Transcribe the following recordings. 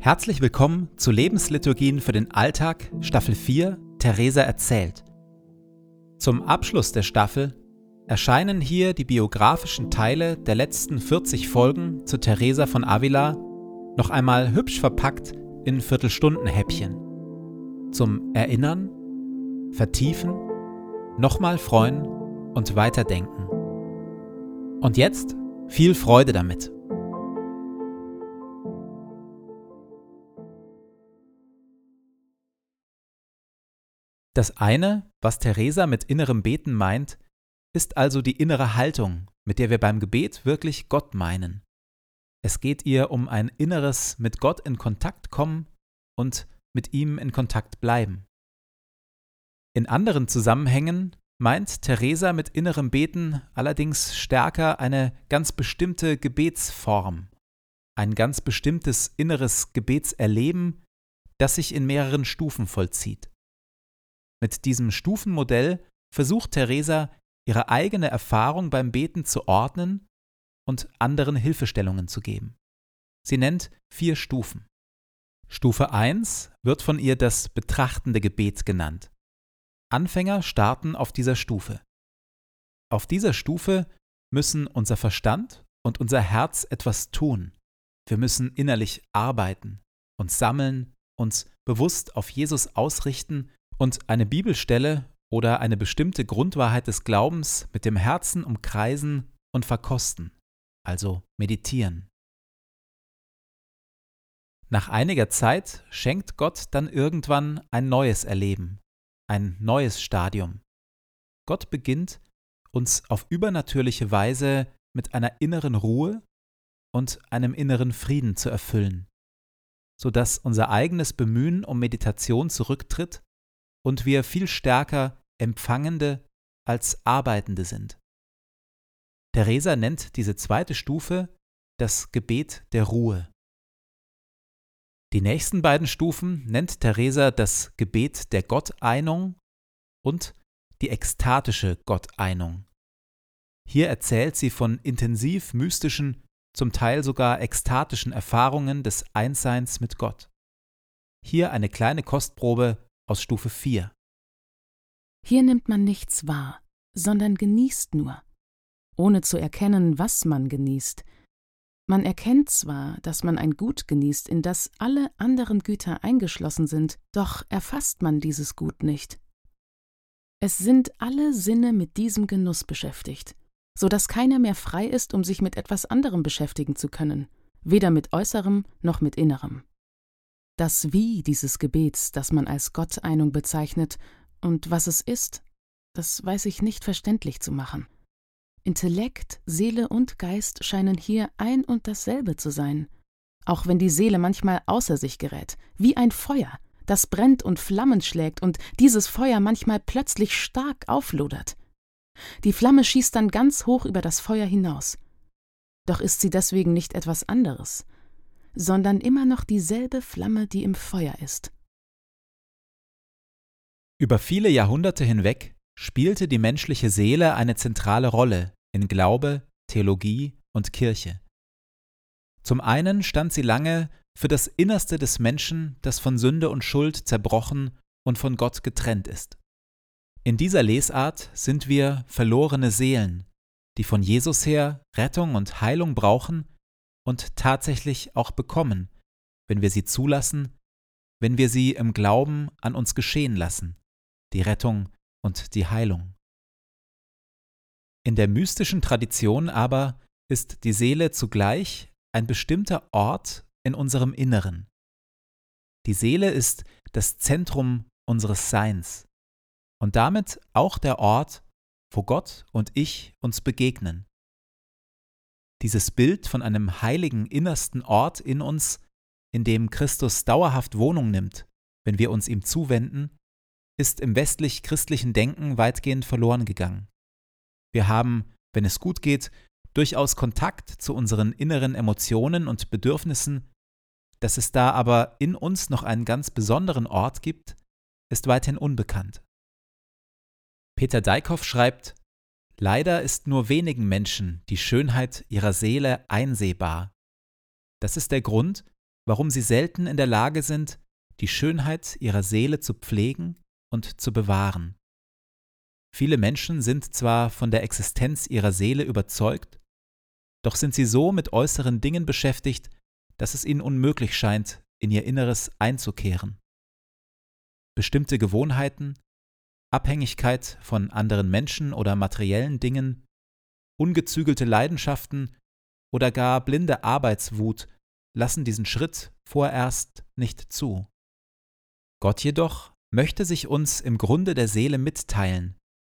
Herzlich willkommen zu Lebensliturgien für den Alltag, Staffel 4, Theresa erzählt. Zum Abschluss der Staffel erscheinen hier die biografischen Teile der letzten 40 Folgen zu Theresa von Avila noch einmal hübsch verpackt in Viertelstundenhäppchen. Zum Erinnern, Vertiefen, nochmal freuen und weiterdenken. Und jetzt viel Freude damit. Das eine, was Theresa mit innerem Beten meint, ist also die innere Haltung, mit der wir beim Gebet wirklich Gott meinen. Es geht ihr um ein inneres mit Gott in Kontakt kommen und mit ihm in Kontakt bleiben. In anderen Zusammenhängen meint Theresa mit innerem Beten allerdings stärker eine ganz bestimmte Gebetsform, ein ganz bestimmtes inneres Gebetserleben, das sich in mehreren Stufen vollzieht. Mit diesem Stufenmodell versucht Theresa, ihre eigene Erfahrung beim Beten zu ordnen und anderen Hilfestellungen zu geben. Sie nennt vier Stufen. Stufe 1 wird von ihr das betrachtende Gebet genannt. Anfänger starten auf dieser Stufe. Auf dieser Stufe müssen unser Verstand und unser Herz etwas tun. Wir müssen innerlich arbeiten, uns sammeln, uns bewusst auf Jesus ausrichten und eine Bibelstelle oder eine bestimmte Grundwahrheit des Glaubens mit dem Herzen umkreisen und verkosten, also meditieren. Nach einiger Zeit schenkt Gott dann irgendwann ein neues Erleben, ein neues Stadium. Gott beginnt, uns auf übernatürliche Weise mit einer inneren Ruhe und einem inneren Frieden zu erfüllen, sodass unser eigenes Bemühen um Meditation zurücktritt und wir viel stärker Empfangende als Arbeitende sind. Theresa nennt diese zweite Stufe das Gebet der Ruhe. Die nächsten beiden Stufen nennt Theresa das Gebet der Gotteinung und die ekstatische Gotteinung. Hier erzählt sie von intensiv mystischen, zum Teil sogar ekstatischen Erfahrungen des Einsseins mit Gott. Hier eine kleine Kostprobe aus Stufe 4. Hier nimmt man nichts wahr, sondern genießt nur, ohne zu erkennen, was man genießt. Man erkennt zwar, dass man ein Gut genießt, in das alle anderen Güter eingeschlossen sind, doch erfasst man dieses Gut nicht. Es sind alle Sinne mit diesem Genuss beschäftigt, so dass keiner mehr frei ist, um sich mit etwas anderem beschäftigen zu können, weder mit äußerem noch mit innerem. Das Wie dieses Gebets, das man als Gotteinung bezeichnet, und was es ist, das weiß ich nicht verständlich zu machen. Intellekt, Seele und Geist scheinen hier ein und dasselbe zu sein, auch wenn die Seele manchmal außer sich gerät, wie ein Feuer, das brennt und Flammen schlägt und dieses Feuer manchmal plötzlich stark auflodert. Die Flamme schießt dann ganz hoch über das Feuer hinaus. Doch ist sie deswegen nicht etwas anderes, sondern immer noch dieselbe Flamme, die im Feuer ist. Über viele Jahrhunderte hinweg spielte die menschliche Seele eine zentrale Rolle in Glaube, Theologie und Kirche. Zum einen stand sie lange für das Innerste des Menschen, das von Sünde und Schuld zerbrochen und von Gott getrennt ist. In dieser Lesart sind wir verlorene Seelen, die von Jesus her Rettung und Heilung brauchen und tatsächlich auch bekommen, wenn wir sie zulassen, wenn wir sie im Glauben an uns geschehen lassen, die Rettung und die Heilung. In der mystischen Tradition aber ist die Seele zugleich ein bestimmter Ort in unserem Inneren. Die Seele ist das Zentrum unseres Seins und damit auch der Ort, wo Gott und ich uns begegnen. Dieses Bild von einem heiligen innersten Ort in uns, in dem Christus dauerhaft Wohnung nimmt, wenn wir uns ihm zuwenden, ist im westlich-christlichen Denken weitgehend verloren gegangen. Wir haben, wenn es gut geht, durchaus Kontakt zu unseren inneren Emotionen und Bedürfnissen, dass es da aber in uns noch einen ganz besonderen Ort gibt, ist weiterhin unbekannt. Peter Deickhoff schreibt, Leider ist nur wenigen Menschen die Schönheit ihrer Seele einsehbar. Das ist der Grund, warum sie selten in der Lage sind, die Schönheit ihrer Seele zu pflegen und zu bewahren. Viele Menschen sind zwar von der Existenz ihrer Seele überzeugt, doch sind sie so mit äußeren Dingen beschäftigt, dass es ihnen unmöglich scheint, in ihr Inneres einzukehren. Bestimmte Gewohnheiten, Abhängigkeit von anderen Menschen oder materiellen Dingen, ungezügelte Leidenschaften oder gar blinde Arbeitswut lassen diesen Schritt vorerst nicht zu. Gott jedoch möchte sich uns im Grunde der Seele mitteilen,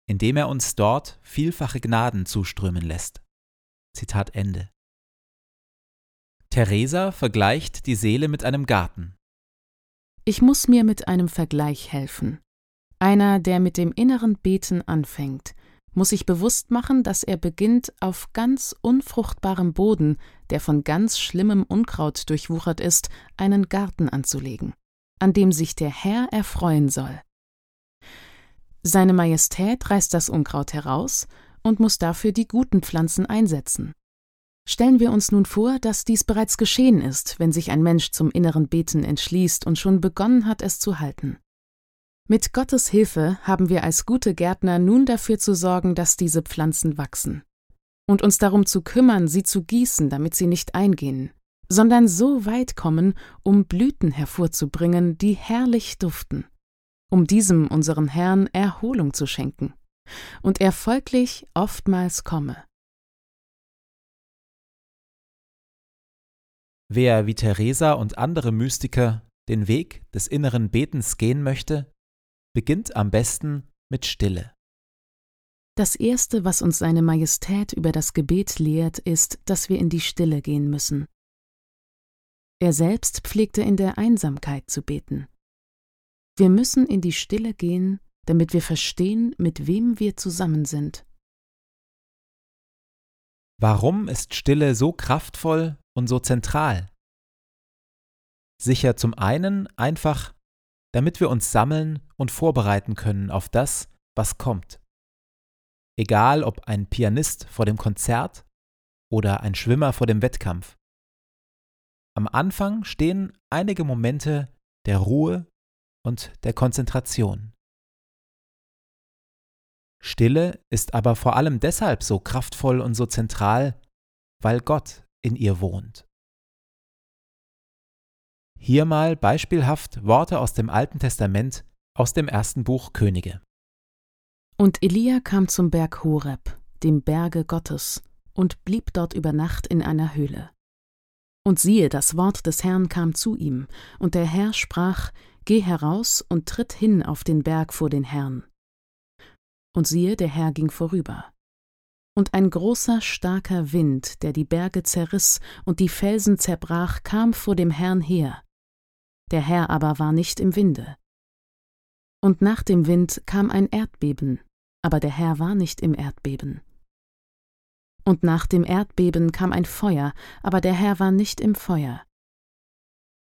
indem er uns dort vielfache Gnaden zuströmen lässt. Zitat Ende. Theresa vergleicht die Seele mit einem Garten. Ich muss mir mit einem Vergleich helfen. Einer, der mit dem inneren Beten anfängt, muss sich bewusst machen, dass er beginnt, auf ganz unfruchtbarem Boden, der von ganz schlimmem Unkraut durchwuchert ist, einen Garten anzulegen, an dem sich der Herr erfreuen soll. Seine Majestät reißt das Unkraut heraus und muss dafür die guten Pflanzen einsetzen. Stellen wir uns nun vor, dass dies bereits geschehen ist, wenn sich ein Mensch zum inneren Beten entschließt und schon begonnen hat, es zu halten. Mit Gottes Hilfe haben wir als gute Gärtner nun dafür zu sorgen, dass diese Pflanzen wachsen. Und uns darum zu kümmern, sie zu gießen, damit sie nicht eingehen, sondern so weit kommen, um Blüten hervorzubringen, die herrlich duften, um diesem unseren Herrn Erholung zu schenken, und er folglich oftmals komme. Wer wie Theresa und andere Mystiker den Weg des inneren Betens gehen möchte, beginnt am besten mit Stille. Das Erste, was uns seine Majestät über das Gebet lehrt, ist, dass wir in die Stille gehen müssen. Er selbst pflegte in der Einsamkeit zu beten. Wir müssen in die Stille gehen, damit wir verstehen, mit wem wir zusammen sind. Warum ist Stille so kraftvoll und so zentral? Sicher zum einen einfach, damit wir uns sammeln und vorbereiten können auf das, was kommt. Egal ob ein Pianist vor dem Konzert oder ein Schwimmer vor dem Wettkampf. Am Anfang stehen einige Momente der Ruhe und der Konzentration. Stille ist aber vor allem deshalb so kraftvoll und so zentral, weil Gott in ihr wohnt. Hier mal beispielhaft Worte aus dem Alten Testament aus dem ersten Buch Könige. Und Elia kam zum Berg Horeb, dem Berge Gottes, und blieb dort über Nacht in einer Höhle. Und siehe, das Wort des Herrn kam zu ihm, und der Herr sprach, Geh heraus und tritt hin auf den Berg vor den Herrn. Und siehe, der Herr ging vorüber. Und ein großer, starker Wind, der die Berge zerriss und die Felsen zerbrach, kam vor dem Herrn her. Der Herr aber war nicht im Winde. Und nach dem Wind kam ein Erdbeben, aber der Herr war nicht im Erdbeben. Und nach dem Erdbeben kam ein Feuer, aber der Herr war nicht im Feuer.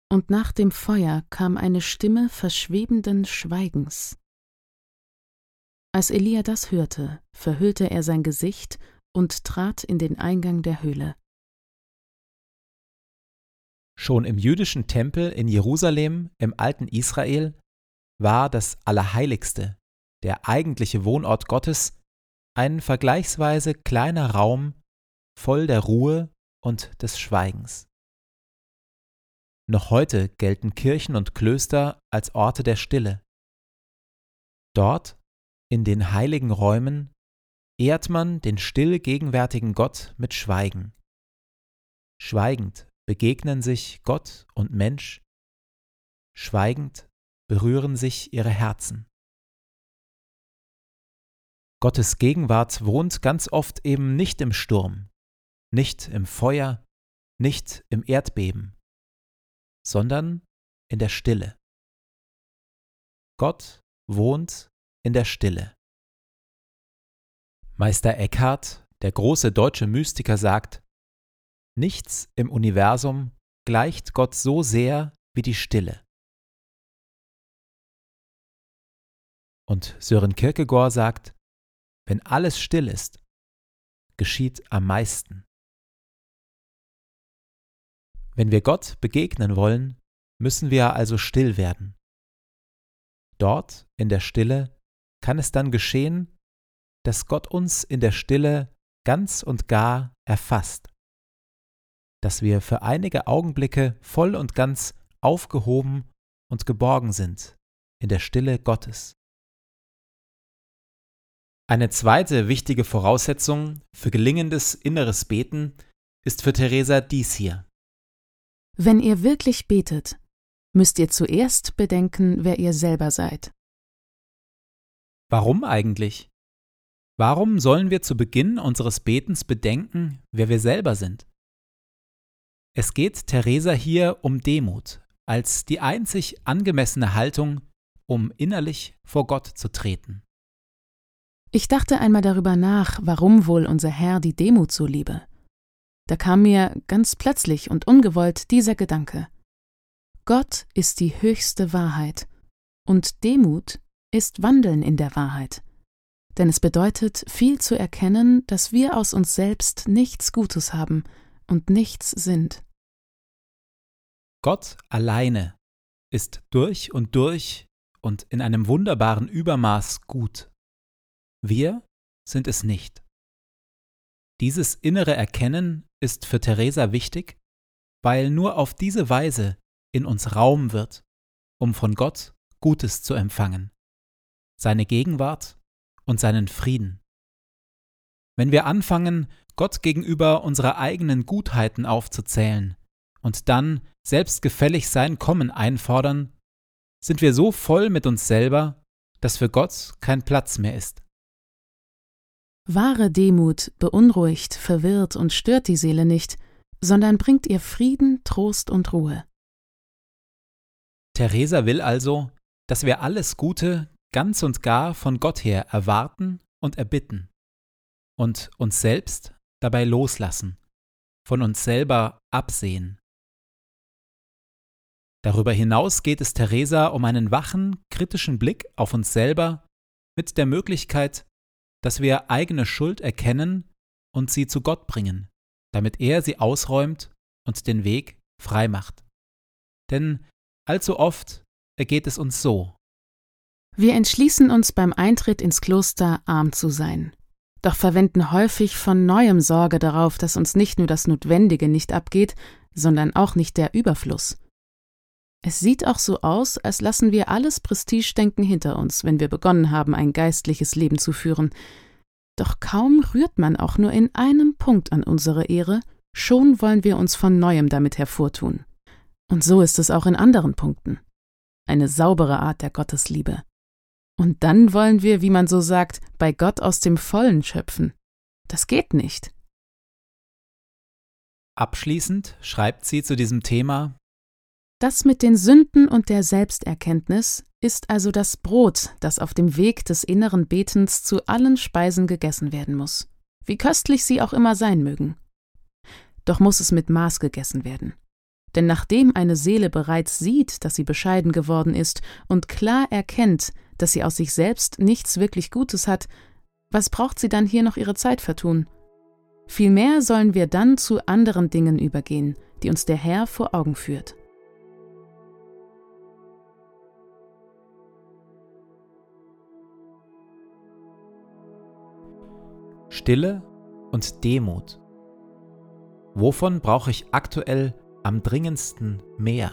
Und nach dem Feuer kam eine Stimme verschwebenden Schweigens. Als Elia das hörte, verhüllte er sein Gesicht und trat in den Eingang der Höhle. Schon im jüdischen Tempel in Jerusalem im alten Israel war das Allerheiligste, der eigentliche Wohnort Gottes, ein vergleichsweise kleiner Raum voll der Ruhe und des Schweigens. Noch heute gelten Kirchen und Klöster als Orte der Stille. Dort in den heiligen Räumen ehrt man den still gegenwärtigen Gott mit Schweigen. Schweigend begegnen sich Gott und Mensch, schweigend berühren sich ihre Herzen. Gottes Gegenwart wohnt ganz oft eben nicht im Sturm, nicht im Feuer, nicht im Erdbeben, sondern in der Stille. Gott wohnt in der Stille. Meister Eckhart, der große deutsche Mystiker, sagt, Nichts im Universum gleicht Gott so sehr wie die Stille. Und Sören Kierkegaard sagt, wenn alles still ist, geschieht am meisten. Wenn wir Gott begegnen wollen, müssen wir also still werden. Dort, in der Stille, kann es dann geschehen, dass Gott uns in der Stille ganz und gar erfasst, dass wir für einige Augenblicke voll und ganz aufgehoben und geborgen sind in der Stille Gottes. Eine zweite wichtige Voraussetzung für gelingendes inneres Beten ist für Theresa dies hier. Wenn ihr wirklich betet, müsst ihr zuerst bedenken, wer ihr selber seid. Warum eigentlich? Warum sollen wir zu Beginn unseres Betens bedenken, wer wir selber sind? Es geht Theresa hier um Demut als die einzig angemessene Haltung, um innerlich vor Gott zu treten. Ich dachte einmal darüber nach, warum wohl unser Herr die Demut so liebe. Da kam mir ganz plötzlich und ungewollt dieser Gedanke. Gott ist die höchste Wahrheit und Demut ist Wandeln in der Wahrheit. Denn es bedeutet, viel zu erkennen, dass wir aus uns selbst nichts Gutes haben und nichts sind. Gott alleine ist durch und durch und in einem wunderbaren Übermaß gut. Wir sind es nicht. Dieses innere Erkennen ist für Theresa wichtig, weil nur auf diese Weise in uns Raum wird, um von Gott Gutes zu empfangen, seine Gegenwart und seinen Frieden. Wenn wir anfangen, Gott gegenüber unsere eigenen Gutheiten aufzuzählen und dann selbstgefällig sein Kommen einfordern, sind wir so voll mit uns selber, dass für Gott kein Platz mehr ist. Wahre Demut beunruhigt, verwirrt und stört die Seele nicht, sondern bringt ihr Frieden, Trost und Ruhe. Theresa will also, dass wir alles Gute ganz und gar von Gott her erwarten und erbitten und uns selbst dabei loslassen, von uns selber absehen. Darüber hinaus geht es Theresa um einen wachen, kritischen Blick auf uns selber mit der Möglichkeit, dass wir eigene Schuld erkennen und sie zu Gott bringen, damit er sie ausräumt und den Weg frei macht. Denn allzu oft ergeht es uns so. Wir entschließen uns beim Eintritt ins Kloster arm zu sein, doch verwenden häufig von neuem Sorge darauf, dass uns nicht nur das Notwendige nicht abgeht, sondern auch nicht der Überfluss. Es sieht auch so aus, als lassen wir alles Prestigedenken hinter uns, wenn wir begonnen haben, ein geistliches Leben zu führen. Doch kaum rührt man auch nur in einem Punkt an unsere Ehre, schon wollen wir uns von neuem damit hervortun. Und so ist es auch in anderen Punkten. Eine saubere Art der Gottesliebe. Und dann wollen wir, wie man so sagt, bei Gott aus dem Vollen schöpfen. Das geht nicht. Abschließend schreibt sie zu diesem Thema Das mit den Sünden und der Selbsterkenntnis ist also das Brot, das auf dem Weg des inneren Betens zu allen Speisen gegessen werden muss, wie köstlich sie auch immer sein mögen. Doch muss es mit Maß gegessen werden. Denn nachdem eine Seele bereits sieht, dass sie bescheiden geworden ist und klar erkennt, dass sie aus sich selbst nichts wirklich Gutes hat, was braucht sie dann hier noch ihre Zeit vertun? Vielmehr sollen wir dann zu anderen Dingen übergehen, die uns der Herr vor Augen führt. Stille und Demut. Wovon brauche ich aktuell am dringendsten mehr?